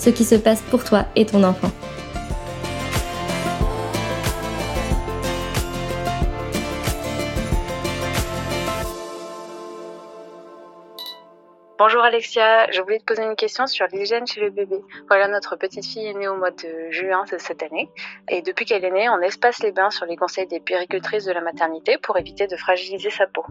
ce qui se passe pour toi et ton enfant. Bonjour Alexia, je voulais te poser une question sur l'hygiène chez le bébé. Voilà, notre petite fille est née au mois de juin de cette année. Et depuis qu'elle est née, on espace les bains sur les conseils des péricultrices de la maternité pour éviter de fragiliser sa peau.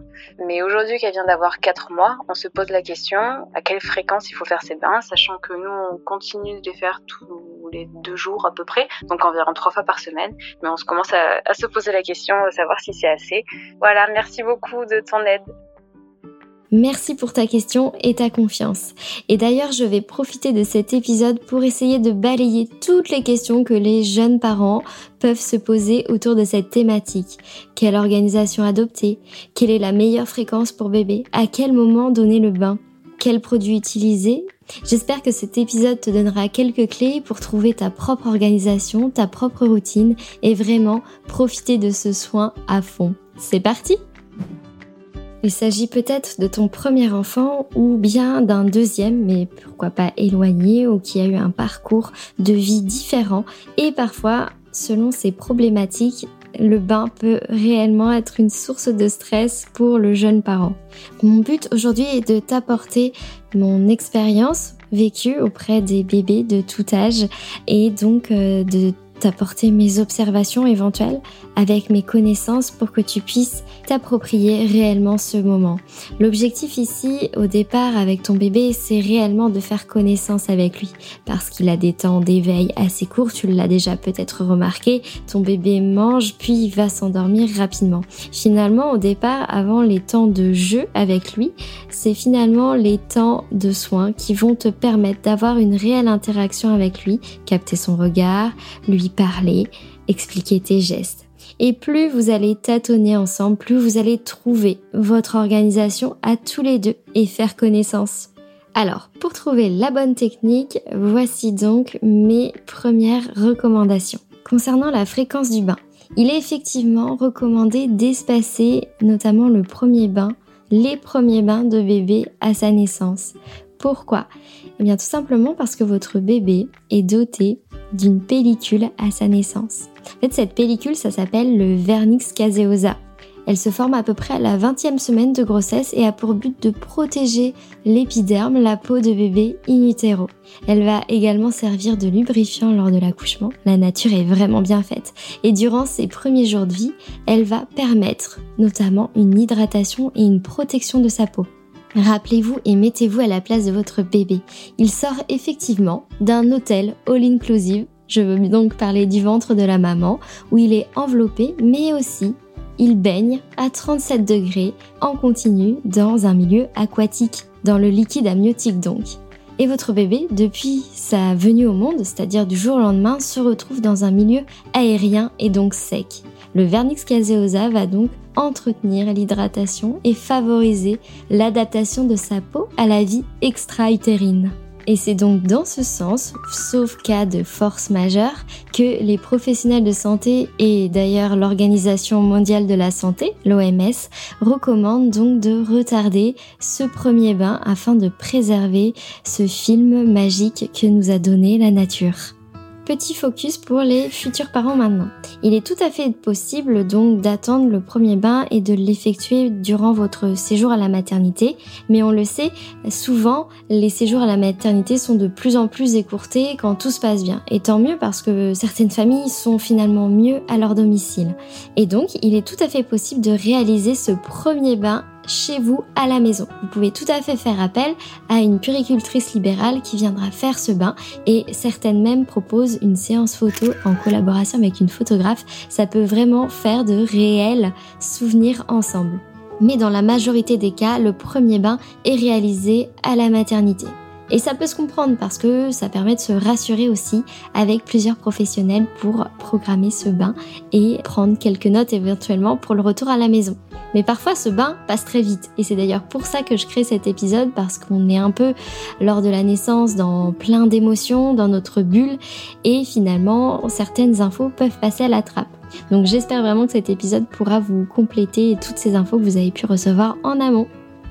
Mais aujourd'hui qu'elle vient d'avoir 4 mois, on se pose la question à quelle fréquence il faut faire ces bains, sachant que nous, on continue de les faire tous les deux jours à peu près, donc environ trois fois par semaine. Mais on se commence à, à se poser la question, à savoir si c'est assez. Voilà, merci beaucoup de ton aide. Merci pour ta question et ta confiance. Et d'ailleurs, je vais profiter de cet épisode pour essayer de balayer toutes les questions que les jeunes parents peuvent se poser autour de cette thématique. Quelle organisation adopter? Quelle est la meilleure fréquence pour bébé? À quel moment donner le bain? Quels produits utiliser? J'espère que cet épisode te donnera quelques clés pour trouver ta propre organisation, ta propre routine et vraiment profiter de ce soin à fond. C'est parti il s'agit peut-être de ton premier enfant ou bien d'un deuxième, mais pourquoi pas éloigné ou qui a eu un parcours de vie différent. Et parfois, selon ses problématiques, le bain peut réellement être une source de stress pour le jeune parent. Mon but aujourd'hui est de t'apporter mon expérience vécue auprès des bébés de tout âge et donc euh, de t'apporter mes observations éventuelles avec mes connaissances pour que tu puisses t'approprier réellement ce moment. L'objectif ici, au départ, avec ton bébé, c'est réellement de faire connaissance avec lui parce qu'il a des temps d'éveil assez courts, tu l'as déjà peut-être remarqué, ton bébé mange puis va s'endormir rapidement. Finalement, au départ, avant les temps de jeu avec lui, c'est finalement les temps de soins qui vont te permettre d'avoir une réelle interaction avec lui, capter son regard, lui parler, expliquer tes gestes. Et plus vous allez tâtonner ensemble, plus vous allez trouver votre organisation à tous les deux et faire connaissance. Alors, pour trouver la bonne technique, voici donc mes premières recommandations. Concernant la fréquence du bain, il est effectivement recommandé d'espacer notamment le premier bain, les premiers bains de bébé à sa naissance. Pourquoi? Eh bien tout simplement parce que votre bébé est doté d'une pellicule à sa naissance. En fait, cette pellicule, ça s'appelle le vernix caseosa. Elle se forme à peu près à la 20e semaine de grossesse et a pour but de protéger l'épiderme, la peau de bébé in utero. Elle va également servir de lubrifiant lors de l'accouchement. La nature est vraiment bien faite. Et durant ses premiers jours de vie, elle va permettre notamment une hydratation et une protection de sa peau. Rappelez-vous et mettez-vous à la place de votre bébé. Il sort effectivement d'un hôtel all-inclusive, je veux donc parler du ventre de la maman, où il est enveloppé, mais aussi il baigne à 37 degrés en continu dans un milieu aquatique, dans le liquide amniotique donc. Et votre bébé, depuis sa venue au monde, c'est-à-dire du jour au lendemain, se retrouve dans un milieu aérien et donc sec. Le vernix caseosa va donc entretenir l'hydratation et favoriser l'adaptation de sa peau à la vie extra-utérine. Et c'est donc dans ce sens, sauf cas de force majeure, que les professionnels de santé et d'ailleurs l'Organisation mondiale de la santé, l'OMS, recommandent donc de retarder ce premier bain afin de préserver ce film magique que nous a donné la nature petit focus pour les futurs parents maintenant. Il est tout à fait possible donc d'attendre le premier bain et de l'effectuer durant votre séjour à la maternité, mais on le sait, souvent les séjours à la maternité sont de plus en plus écourtés quand tout se passe bien. Et tant mieux parce que certaines familles sont finalement mieux à leur domicile. Et donc, il est tout à fait possible de réaliser ce premier bain chez vous à la maison. Vous pouvez tout à fait faire appel à une puricultrice libérale qui viendra faire ce bain et certaines même proposent une séance photo en collaboration avec une photographe. Ça peut vraiment faire de réels souvenirs ensemble. Mais dans la majorité des cas, le premier bain est réalisé à la maternité. Et ça peut se comprendre parce que ça permet de se rassurer aussi avec plusieurs professionnels pour programmer ce bain et prendre quelques notes éventuellement pour le retour à la maison. Mais parfois ce bain passe très vite et c'est d'ailleurs pour ça que je crée cet épisode parce qu'on est un peu lors de la naissance dans plein d'émotions, dans notre bulle et finalement certaines infos peuvent passer à la trappe. Donc j'espère vraiment que cet épisode pourra vous compléter toutes ces infos que vous avez pu recevoir en amont.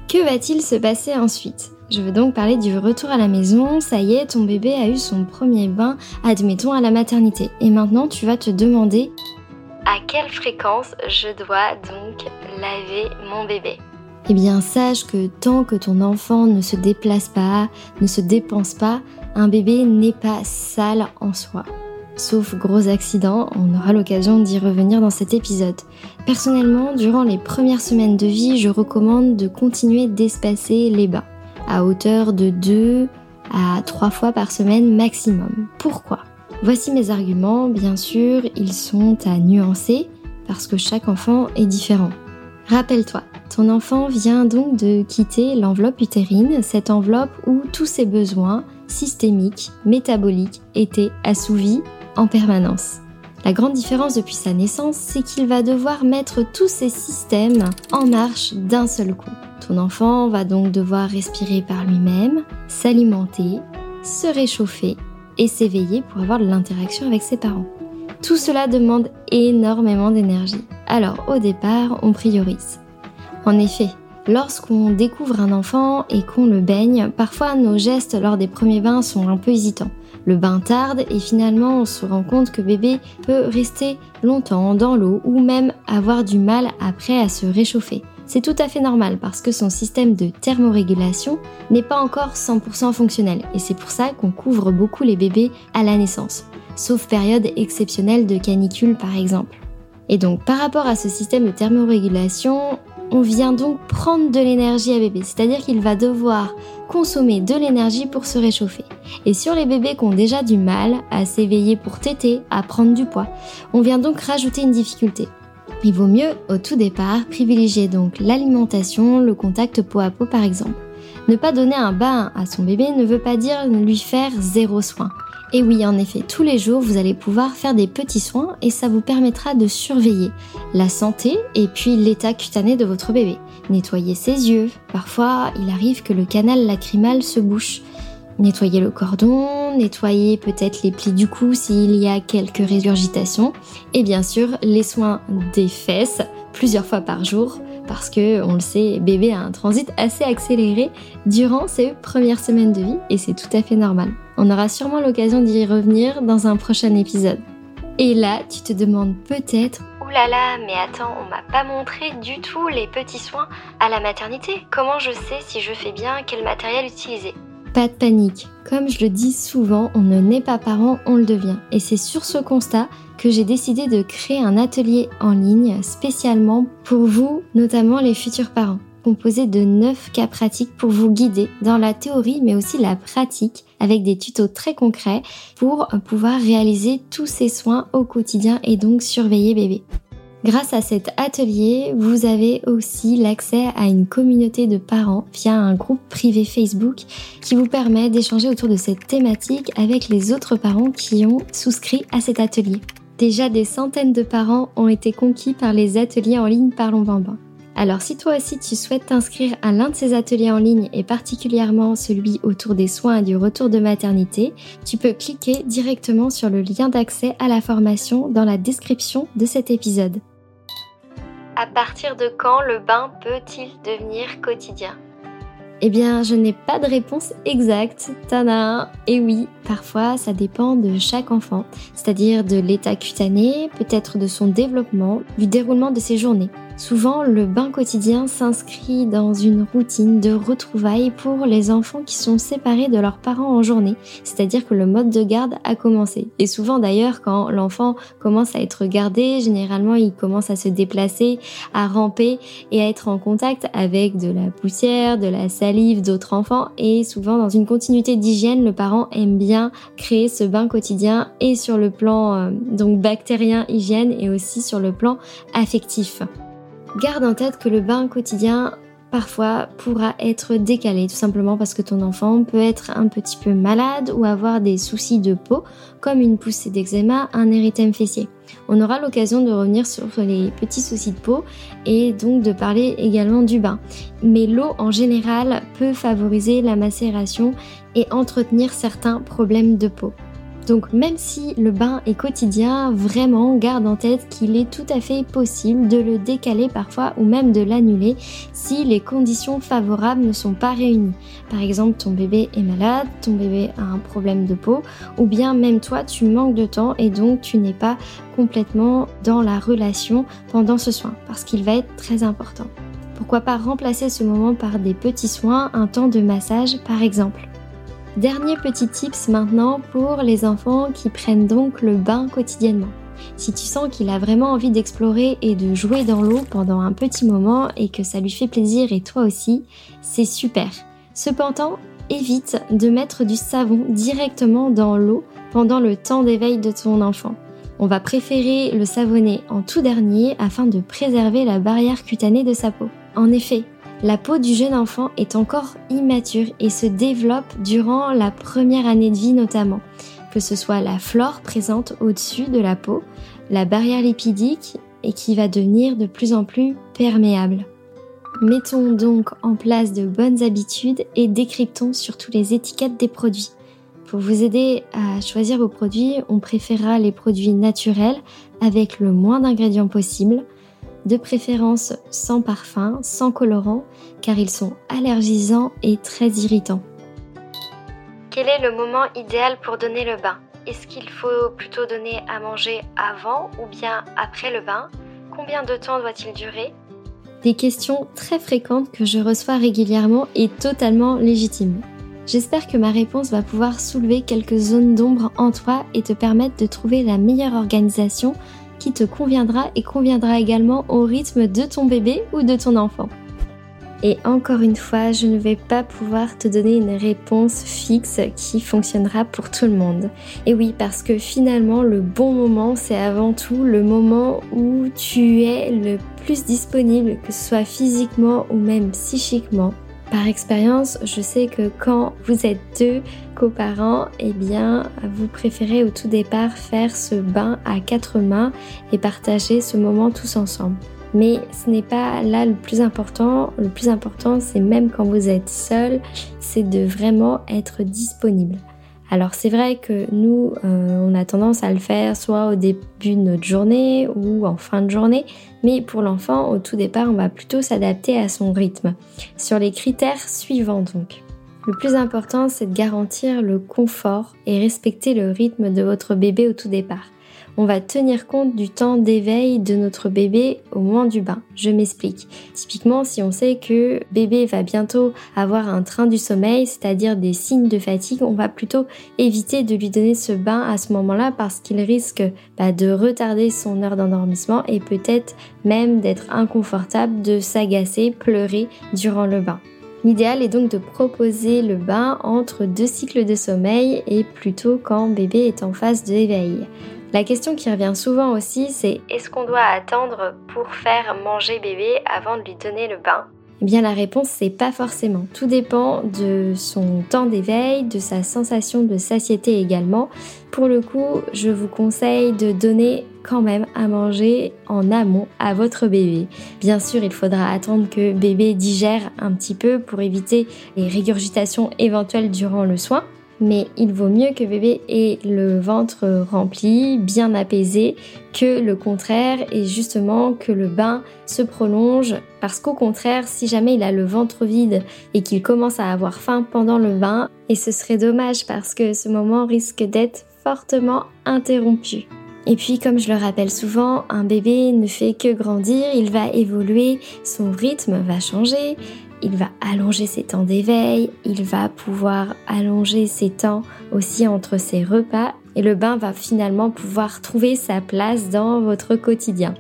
Que va-t-il se passer ensuite? Je veux donc parler du retour à la maison. Ça y est, ton bébé a eu son premier bain, admettons, à la maternité. Et maintenant, tu vas te demander à quelle fréquence je dois donc laver mon bébé. Eh bien, sache que tant que ton enfant ne se déplace pas, ne se dépense pas, un bébé n'est pas sale en soi. Sauf gros accident, on aura l'occasion d'y revenir dans cet épisode. Personnellement, durant les premières semaines de vie, je recommande de continuer d'espacer les bains à hauteur de 2 à 3 fois par semaine maximum. Pourquoi? Voici mes arguments, bien sûr, ils sont à nuancer parce que chaque enfant est différent. Rappelle-toi, ton enfant vient donc de quitter l'enveloppe utérine, cette enveloppe où tous ses besoins systémiques, métaboliques étaient assouvis en permanence. La grande différence depuis sa naissance, c'est qu'il va devoir mettre tous ses systèmes en marche d'un seul coup. Ton enfant va donc devoir respirer par lui-même, s'alimenter, se réchauffer et s'éveiller pour avoir de l'interaction avec ses parents. Tout cela demande énormément d'énergie. Alors au départ, on priorise. En effet, lorsqu'on découvre un enfant et qu'on le baigne, parfois nos gestes lors des premiers bains sont un peu hésitants. Le bain tarde et finalement on se rend compte que bébé peut rester longtemps dans l'eau ou même avoir du mal après à se réchauffer. C'est tout à fait normal parce que son système de thermorégulation n'est pas encore 100% fonctionnel et c'est pour ça qu'on couvre beaucoup les bébés à la naissance, sauf période exceptionnelle de canicule par exemple. Et donc par rapport à ce système de thermorégulation, on vient donc prendre de l'énergie à bébé, c'est-à-dire qu'il va devoir consommer de l'énergie pour se réchauffer. Et sur les bébés qui ont déjà du mal à s'éveiller pour téter, à prendre du poids, on vient donc rajouter une difficulté. Il vaut mieux, au tout départ, privilégier donc l'alimentation, le contact peau à peau par exemple. Ne pas donner un bain à son bébé ne veut pas dire lui faire zéro soin. Et oui, en effet, tous les jours, vous allez pouvoir faire des petits soins et ça vous permettra de surveiller la santé et puis l'état cutané de votre bébé. Nettoyer ses yeux. Parfois, il arrive que le canal lacrymal se bouche. Nettoyer le cordon, nettoyer peut-être les plis du cou s'il y a quelques régurgitations. Et bien sûr, les soins des fesses plusieurs fois par jour parce que, on le sait, bébé a un transit assez accéléré durant ses premières semaines de vie et c'est tout à fait normal. On aura sûrement l'occasion d'y revenir dans un prochain épisode. Et là, tu te demandes peut-être Ouh là là, mais attends, on m'a pas montré du tout les petits soins à la maternité. Comment je sais si je fais bien quel matériel utiliser? Pas de panique. Comme je le dis souvent, on ne naît pas parent, on le devient. Et c'est sur ce constat que j'ai décidé de créer un atelier en ligne spécialement pour vous, notamment les futurs parents, composé de 9 cas pratiques pour vous guider dans la théorie mais aussi la pratique avec des tutos très concrets pour pouvoir réaliser tous ces soins au quotidien et donc surveiller bébé. Grâce à cet atelier, vous avez aussi l'accès à une communauté de parents via un groupe privé Facebook qui vous permet d'échanger autour de cette thématique avec les autres parents qui ont souscrit à cet atelier. Déjà des centaines de parents ont été conquis par les ateliers en ligne Parlons Bambin. Alors si toi aussi tu souhaites t'inscrire à l'un de ces ateliers en ligne et particulièrement celui autour des soins et du retour de maternité, tu peux cliquer directement sur le lien d'accès à la formation dans la description de cet épisode. À partir de quand le bain peut-il devenir quotidien? Eh bien, je n'ai pas de réponse exacte. Tada Et oui, parfois ça dépend de chaque enfant, c'est-à-dire de l'état cutané, peut-être de son développement, du déroulement de ses journées. Souvent, le bain quotidien s'inscrit dans une routine de retrouvailles pour les enfants qui sont séparés de leurs parents en journée, c'est-à-dire que le mode de garde a commencé. Et souvent d'ailleurs, quand l'enfant commence à être gardé, généralement il commence à se déplacer, à ramper et à être en contact avec de la poussière, de la salive d'autres enfants et souvent dans une continuité d'hygiène, le parent aime bien créer ce bain quotidien et sur le plan euh, donc bactérien hygiène et aussi sur le plan affectif. Garde en tête que le bain quotidien parfois pourra être décalé tout simplement parce que ton enfant peut être un petit peu malade ou avoir des soucis de peau comme une poussée d'eczéma, un érythème fessier. On aura l'occasion de revenir sur les petits soucis de peau et donc de parler également du bain. Mais l'eau en général peut favoriser la macération et entretenir certains problèmes de peau. Donc même si le bain est quotidien, vraiment garde en tête qu'il est tout à fait possible de le décaler parfois ou même de l'annuler si les conditions favorables ne sont pas réunies. Par exemple, ton bébé est malade, ton bébé a un problème de peau, ou bien même toi tu manques de temps et donc tu n'es pas complètement dans la relation pendant ce soin parce qu'il va être très important. Pourquoi pas remplacer ce moment par des petits soins, un temps de massage par exemple? Dernier petit tips maintenant pour les enfants qui prennent donc le bain quotidiennement. Si tu sens qu'il a vraiment envie d'explorer et de jouer dans l'eau pendant un petit moment et que ça lui fait plaisir et toi aussi, c'est super. Cependant, évite de mettre du savon directement dans l'eau pendant le temps d'éveil de ton enfant. On va préférer le savonner en tout dernier afin de préserver la barrière cutanée de sa peau. En effet, la peau du jeune enfant est encore immature et se développe durant la première année de vie notamment, que ce soit la flore présente au-dessus de la peau, la barrière lipidique et qui va devenir de plus en plus perméable. Mettons donc en place de bonnes habitudes et décryptons surtout les étiquettes des produits. Pour vous aider à choisir vos produits, on préférera les produits naturels avec le moins d'ingrédients possible, de préférence sans parfum, sans colorant, car ils sont allergisants et très irritants. Quel est le moment idéal pour donner le bain? Est-ce qu'il faut plutôt donner à manger avant ou bien après le bain? Combien de temps doit-il durer? Des questions très fréquentes que je reçois régulièrement et totalement légitimes. J'espère que ma réponse va pouvoir soulever quelques zones d'ombre en toi et te permettre de trouver la meilleure organisation qui te conviendra et conviendra également au rythme de ton bébé ou de ton enfant. Et encore une fois, je ne vais pas pouvoir te donner une réponse fixe qui fonctionnera pour tout le monde. Et oui, parce que finalement, le bon moment, c'est avant tout le moment où tu es le plus disponible, que ce soit physiquement ou même psychiquement. Par expérience, je sais que quand vous êtes deux coparents, eh bien, vous préférez au tout départ faire ce bain à quatre mains et partager ce moment tous ensemble. Mais ce n'est pas là le plus important. Le plus important, c'est même quand vous êtes seul, c'est de vraiment être disponible. Alors c'est vrai que nous, euh, on a tendance à le faire soit au début de notre journée ou en fin de journée, mais pour l'enfant, au tout départ, on va plutôt s'adapter à son rythme. Sur les critères suivants donc. Le plus important, c'est de garantir le confort et respecter le rythme de votre bébé au tout départ on va tenir compte du temps d'éveil de notre bébé au moment du bain. Je m'explique. Typiquement, si on sait que bébé va bientôt avoir un train du sommeil, c'est-à-dire des signes de fatigue, on va plutôt éviter de lui donner ce bain à ce moment-là parce qu'il risque bah, de retarder son heure d'endormissement et peut-être même d'être inconfortable, de s'agacer, pleurer durant le bain. L'idéal est donc de proposer le bain entre deux cycles de sommeil et plutôt quand bébé est en phase d'éveil. La question qui revient souvent aussi, c'est est-ce qu'on doit attendre pour faire manger bébé avant de lui donner le bain? Eh bien la réponse c'est pas forcément. Tout dépend de son temps d'éveil, de sa sensation de satiété également. Pour le coup, je vous conseille de donner quand même à manger en amont à votre bébé. Bien sûr, il faudra attendre que bébé digère un petit peu pour éviter les régurgitations éventuelles durant le soin mais il vaut mieux que bébé ait le ventre rempli, bien apaisé, que le contraire et justement que le bain se prolonge parce qu'au contraire, si jamais il a le ventre vide et qu'il commence à avoir faim pendant le bain, et ce serait dommage parce que ce moment risque d'être fortement interrompu. Et puis, comme je le rappelle souvent, un bébé ne fait que grandir, il va évoluer, son rythme va changer, il va allonger ses temps d'éveil, il va pouvoir allonger ses temps aussi entre ses repas et le bain va finalement pouvoir trouver sa place dans votre quotidien.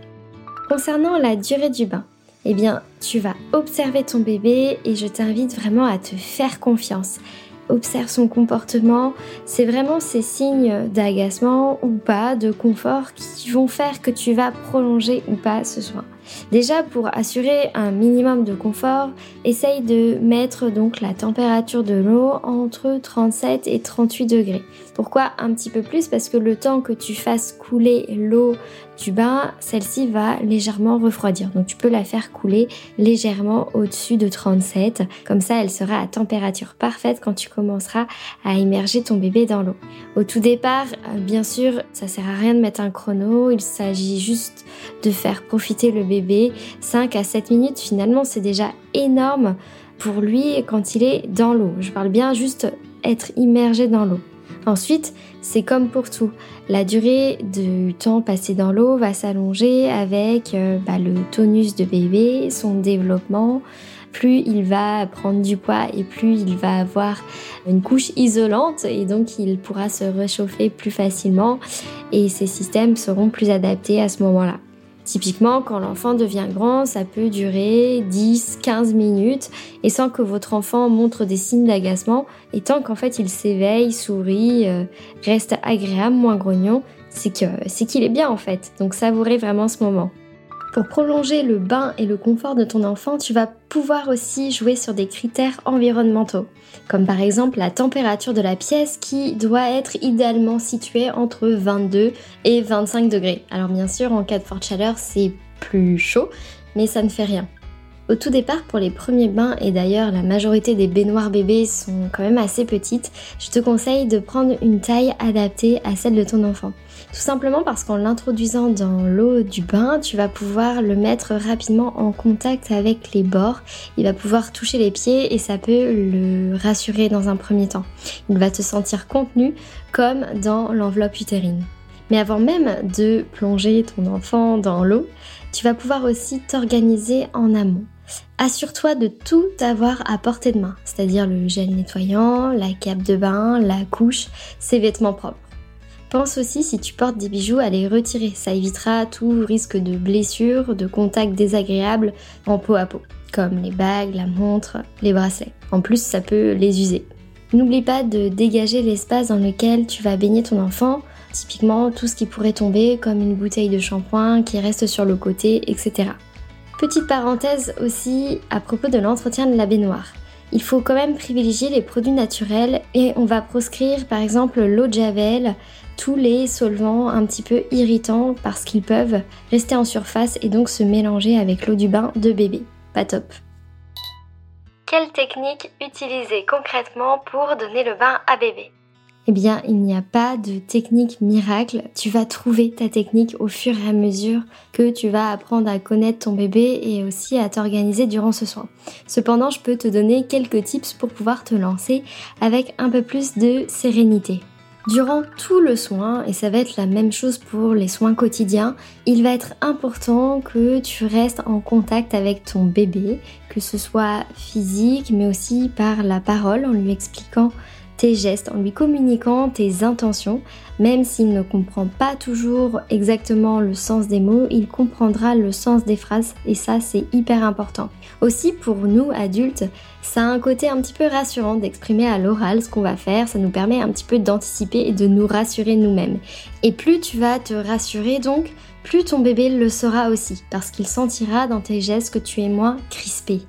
Concernant la durée du bain, eh bien, tu vas observer ton bébé et je t'invite vraiment à te faire confiance. Observe son comportement, c'est vraiment ces signes d'agacement ou pas, de confort qui vont faire que tu vas prolonger ou pas ce soin. Déjà, pour assurer un minimum de confort, essaye de mettre donc la température de l'eau entre 37 et 38 degrés. Pourquoi un petit peu plus? Parce que le temps que tu fasses couler l'eau du bain, celle-ci va légèrement refroidir. Donc tu peux la faire couler légèrement au-dessus de 37. Comme ça, elle sera à température parfaite quand tu commenceras à immerger ton bébé dans l'eau. Au tout départ, euh, bien sûr, ça sert à rien de mettre un chrono. Il s'agit juste de faire profiter le bébé 5 à 7 minutes. Finalement, c'est déjà énorme pour lui quand il est dans l'eau. Je parle bien juste être immergé dans l'eau. Ensuite, c'est comme pour tout. La durée du temps passé dans l'eau va s'allonger avec euh, bah, le tonus de bébé, son développement. Plus il va prendre du poids et plus il va avoir une couche isolante et donc il pourra se réchauffer plus facilement et ses systèmes seront plus adaptés à ce moment-là. Typiquement, quand l'enfant devient grand, ça peut durer 10-15 minutes et sans que votre enfant montre des signes d'agacement. Et tant qu'en fait il s'éveille, sourit, euh, reste agréable, moins grognon, c'est qu'il est bien en fait. Donc savourez vraiment ce moment. Pour prolonger le bain et le confort de ton enfant, tu vas pouvoir aussi jouer sur des critères environnementaux, comme par exemple la température de la pièce qui doit être idéalement située entre 22 et 25 degrés. Alors bien sûr, en cas de forte chaleur, c'est plus chaud, mais ça ne fait rien. Au tout départ, pour les premiers bains, et d'ailleurs la majorité des baignoires bébés sont quand même assez petites, je te conseille de prendre une taille adaptée à celle de ton enfant. Tout simplement parce qu'en l'introduisant dans l'eau du bain, tu vas pouvoir le mettre rapidement en contact avec les bords. Il va pouvoir toucher les pieds et ça peut le rassurer dans un premier temps. Il va te sentir contenu comme dans l'enveloppe utérine. Mais avant même de plonger ton enfant dans l'eau, tu vas pouvoir aussi t'organiser en amont. Assure-toi de tout avoir à portée de main, c'est-à-dire le gel nettoyant, la cape de bain, la couche, ses vêtements propres. Pense aussi si tu portes des bijoux à les retirer, ça évitera tout risque de blessure, de contact désagréable en peau à peau, comme les bagues, la montre, les bracelets. En plus, ça peut les user. N'oublie pas de dégager l'espace dans lequel tu vas baigner ton enfant, typiquement tout ce qui pourrait tomber comme une bouteille de shampoing qui reste sur le côté, etc. Petite parenthèse aussi à propos de l'entretien de la baignoire. Il faut quand même privilégier les produits naturels et on va proscrire par exemple l'eau de javel, tous les solvants un petit peu irritants parce qu'ils peuvent rester en surface et donc se mélanger avec l'eau du bain de bébé. Pas top. Quelle technique utiliser concrètement pour donner le bain à bébé? Eh bien, il n'y a pas de technique miracle. Tu vas trouver ta technique au fur et à mesure que tu vas apprendre à connaître ton bébé et aussi à t'organiser durant ce soin. Cependant, je peux te donner quelques tips pour pouvoir te lancer avec un peu plus de sérénité. Durant tout le soin, et ça va être la même chose pour les soins quotidiens, il va être important que tu restes en contact avec ton bébé, que ce soit physique mais aussi par la parole en lui expliquant tes gestes, en lui communiquant tes intentions. Même s'il ne comprend pas toujours exactement le sens des mots, il comprendra le sens des phrases et ça c'est hyper important. Aussi pour nous adultes, ça a un côté un petit peu rassurant d'exprimer à l'oral ce qu'on va faire, ça nous permet un petit peu d'anticiper et de nous rassurer nous-mêmes. Et plus tu vas te rassurer donc, plus ton bébé le saura aussi, parce qu'il sentira dans tes gestes que tu es moins crispé.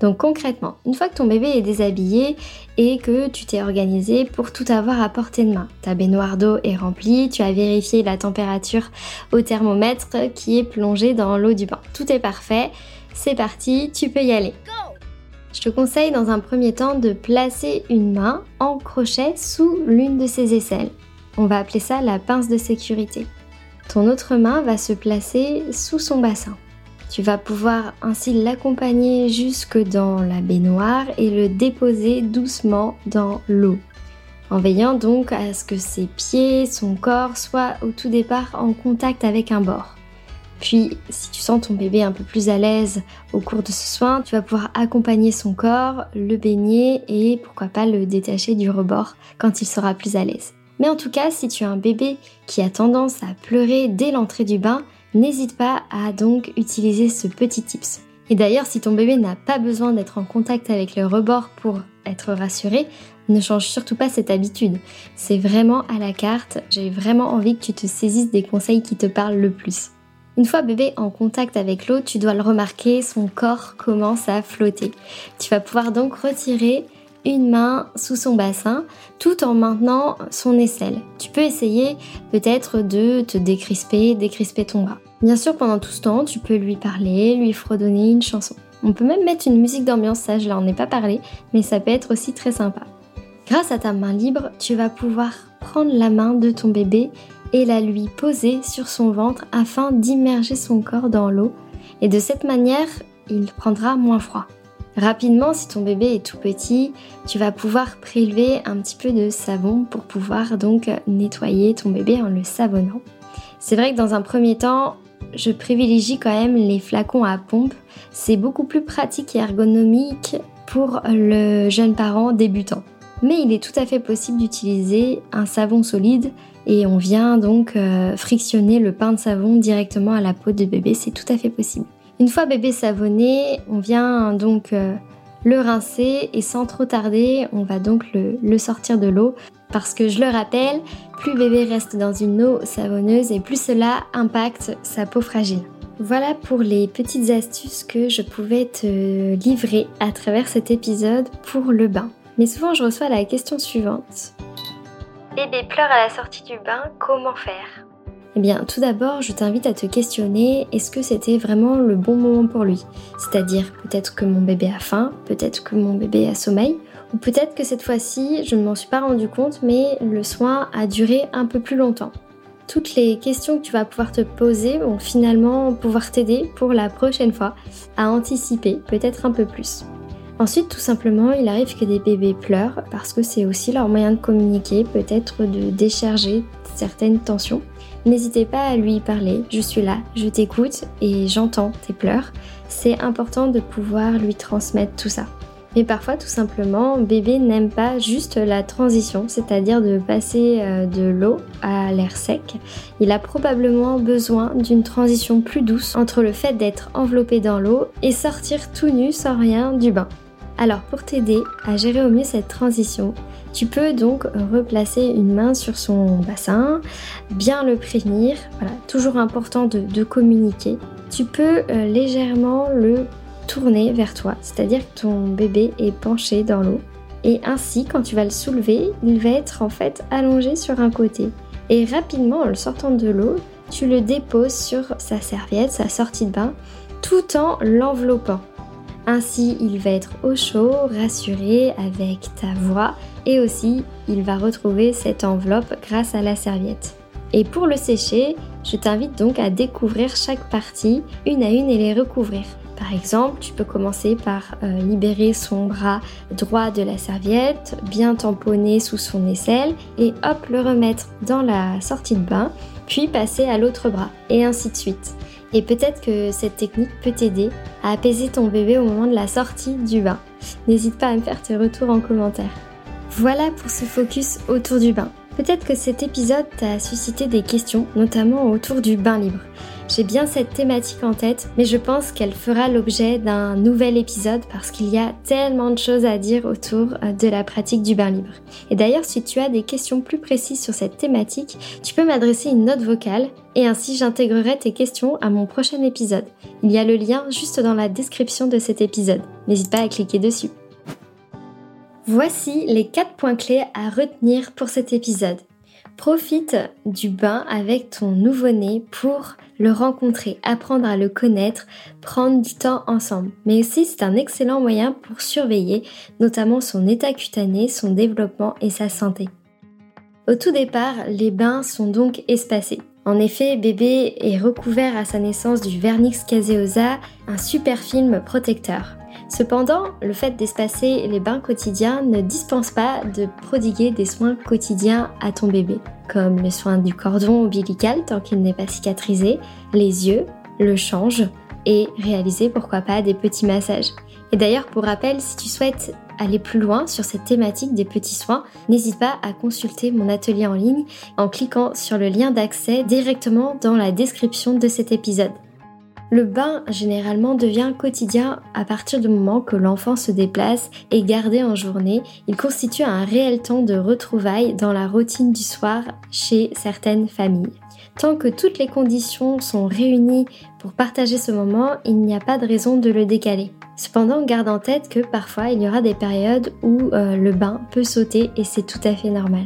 Donc concrètement, une fois que ton bébé est déshabillé et que tu t'es organisé pour tout avoir à portée de main, ta baignoire d'eau est remplie, tu as vérifié la température au thermomètre qui est plongé dans l'eau du bain. Tout est parfait, c'est parti, tu peux y aller. Je te conseille dans un premier temps de placer une main en crochet sous l'une de ses aisselles. On va appeler ça la pince de sécurité. Ton autre main va se placer sous son bassin. Tu vas pouvoir ainsi l'accompagner jusque dans la baignoire et le déposer doucement dans l'eau. En veillant donc à ce que ses pieds, son corps soient au tout départ en contact avec un bord. Puis, si tu sens ton bébé un peu plus à l'aise au cours de ce soin, tu vas pouvoir accompagner son corps, le baigner et pourquoi pas le détacher du rebord quand il sera plus à l'aise. Mais en tout cas, si tu as un bébé qui a tendance à pleurer dès l'entrée du bain, n'hésite pas à donc utiliser ce petit tips. Et d'ailleurs, si ton bébé n'a pas besoin d'être en contact avec le rebord pour être rassuré, ne change surtout pas cette habitude. C'est vraiment à la carte, j'ai vraiment envie que tu te saisisses des conseils qui te parlent le plus. Une fois bébé en contact avec l'eau, tu dois le remarquer, son corps commence à flotter. Tu vas pouvoir donc retirer une main sous son bassin tout en maintenant son aisselle. Tu peux essayer peut-être de te décrisper, décrisper ton bras. Bien sûr, pendant tout ce temps, tu peux lui parler, lui fredonner une chanson. On peut même mettre une musique d'ambiance, ça je n'en ai pas parlé, mais ça peut être aussi très sympa. Grâce à ta main libre, tu vas pouvoir prendre la main de ton bébé et la lui poser sur son ventre afin d'immerger son corps dans l'eau. Et de cette manière, il prendra moins froid. Rapidement, si ton bébé est tout petit, tu vas pouvoir prélever un petit peu de savon pour pouvoir donc nettoyer ton bébé en le savonnant. C'est vrai que dans un premier temps, je privilégie quand même les flacons à pompe. C'est beaucoup plus pratique et ergonomique pour le jeune parent débutant. Mais il est tout à fait possible d'utiliser un savon solide et on vient donc euh, frictionner le pain de savon directement à la peau du bébé, c'est tout à fait possible. Une fois bébé savonné, on vient donc euh, le rincer et sans trop tarder, on va donc le, sortir de l'eau parce que je le rappelle, plus bébé reste dans une eau savonneuse et plus cela impacte sa peau fragile. Voilà pour les petites astuces que je pouvais te livrer à travers cet épisode pour le bain. Mais souvent je reçois la question suivante. Bébé pleure à la sortie du bain, comment faire? Eh bien, tout d'abord, je t'invite à te questionner est-ce que c'était vraiment le bon moment pour lui? C'est-à-dire, peut-être que mon bébé a faim, peut-être que mon bébé a sommeil, ou peut-être que cette fois-ci, je ne m'en suis pas rendu compte, mais le soin a duré un peu plus longtemps. Toutes les questions que tu vas pouvoir te poser vont finalement pouvoir t'aider pour la prochaine fois à anticiper peut-être un peu plus. Ensuite, tout simplement, il arrive que des bébés pleurent parce que c'est aussi leur moyen de communiquer, peut-être de décharger certaines tensions. N'hésitez pas à lui parler, je suis là, je t'écoute et j'entends tes pleurs. C'est important de pouvoir lui transmettre tout ça. Mais parfois, tout simplement, bébé n'aime pas juste la transition, c'est-à-dire de passer euh, de l'eau à l'air sec. Il a probablement besoin d'une transition plus douce entre le fait d'être enveloppé dans l'eau et sortir tout nu sans rien du bain. Alors pour t'aider à gérer au mieux cette transition, tu peux donc replacer une main sur son bassin, bien le prévenir, toujours important de, communiquer. Tu peux euh, légèrement le tourner vers toi, c'est-à-dire que ton bébé est penché dans l'eau. Et ainsi, quand tu vas le soulever, il va être en fait allongé sur un côté. Et rapidement, en le sortant de l'eau, tu le déposes sur sa serviette, sa sortie de bain, tout en l'enveloppant. Ainsi, il va être au chaud, rassuré avec ta voix et aussi il va retrouver cette enveloppe grâce à la serviette. Et pour le sécher, je t'invite donc à découvrir chaque partie une à une et les recouvrir. Par exemple, tu peux commencer par euh, libérer son bras droit de la serviette, bien tamponner sous son aisselle et hop le remettre dans la sortie de bain, puis passer à l'autre bras et ainsi de suite. Et peut-être que cette technique peut t'aider à apaiser ton bébé au moment de la sortie du bain. N'hésite pas à me faire tes retours en commentaire. Voilà pour ce focus autour du bain. Peut-être que cet épisode t'a suscité des questions, notamment autour du bain libre. J'ai bien cette thématique en tête, mais je pense qu'elle fera l'objet d'un nouvel épisode parce qu'il y a tellement de choses à dire autour euh, de la pratique du bain libre. Et d'ailleurs, si tu as des questions plus précises sur cette thématique, tu peux m'adresser une note vocale et ainsi j'intégrerai tes questions à mon prochain épisode. Il y a le lien juste dans la description de cet épisode. N'hésite pas à cliquer dessus. Voici les 4 points clés à retenir pour cet épisode. Profite du bain avec ton nouveau-né pour le rencontrer, apprendre à le connaître, prendre du temps ensemble. Mais aussi c'est un excellent moyen pour surveiller notamment son état cutané, son développement et sa santé. Au tout départ, les bains sont donc espacés. En effet, bébé est recouvert à sa naissance du vernix caseosa, un super film protecteur. Cependant, le fait d'espacer les bains quotidiens ne dispense pas de prodiguer des soins quotidiens à ton bébé, comme le soin du cordon ombilical tant qu'il n'est pas cicatrisé, les yeux, le change et réaliser pourquoi pas des petits massages. Et d'ailleurs, pour rappel, si tu souhaites aller plus loin sur cette thématique des petits soins, n'hésite pas à consulter mon atelier en ligne en cliquant sur le lien d'accès directement dans la description de cet épisode. Le bain généralement devient quotidien à partir du moment que l'enfant se déplace et gardé en journée. Il constitue un réel temps de retrouvailles dans la routine du soir chez certaines familles. Tant que toutes les conditions sont réunies pour partager ce moment, il n'y a pas de raison de le décaler. Cependant, garde en tête que parfois il y aura des périodes où euh, le bain peut sauter et c'est tout à fait normal.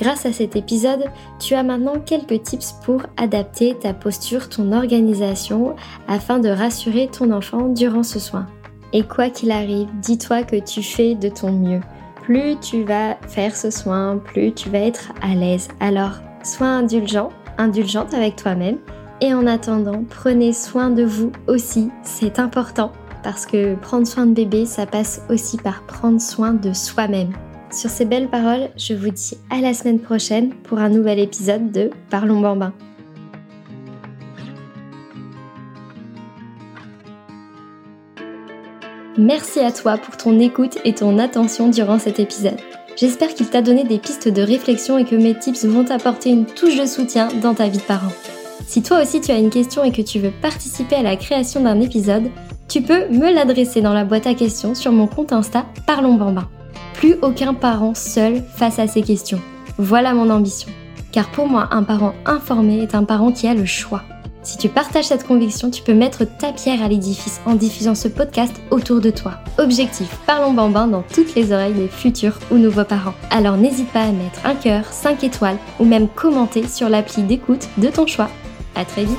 Grâce à cet épisode, tu as maintenant quelques tips pour adapter ta posture, ton organisation, afin de rassurer ton enfant durant ce soin. Et quoi qu'il arrive, dis-toi que tu fais de ton mieux. Plus tu vas faire ce soin, plus tu vas être à l'aise. Alors, sois indulgent, indulgente avec toi-même. Et en attendant, prenez soin de vous aussi, c'est important. Parce que prendre soin de bébé, ça passe aussi par prendre soin de soi-même. Sur ces belles paroles, je vous dis à la semaine prochaine pour un nouvel épisode de Parlons Bambin. Merci à toi pour ton écoute et ton attention durant cet épisode. J'espère qu'il t'a donné des pistes de réflexion et que mes tips vont t'apporter une touche de soutien dans ta vie de parent. Si toi aussi tu as une question et que tu veux participer à la création d'un épisode, tu peux me l'adresser dans la boîte à questions sur mon compte Insta Parlons Bambin plus aucun parent seul face à ces questions. Voilà mon ambition. Car pour moi, un parent informé est un parent qui a le choix. Si tu partages cette conviction, tu peux mettre ta pierre à l'édifice en diffusant ce podcast autour de toi. Objectif, parlons bambin dans toutes les oreilles des futurs ou nouveaux parents. Alors n'hésite pas à mettre un cœur, 5 étoiles ou même commenter sur l'appli d'écoute de ton choix. À très vite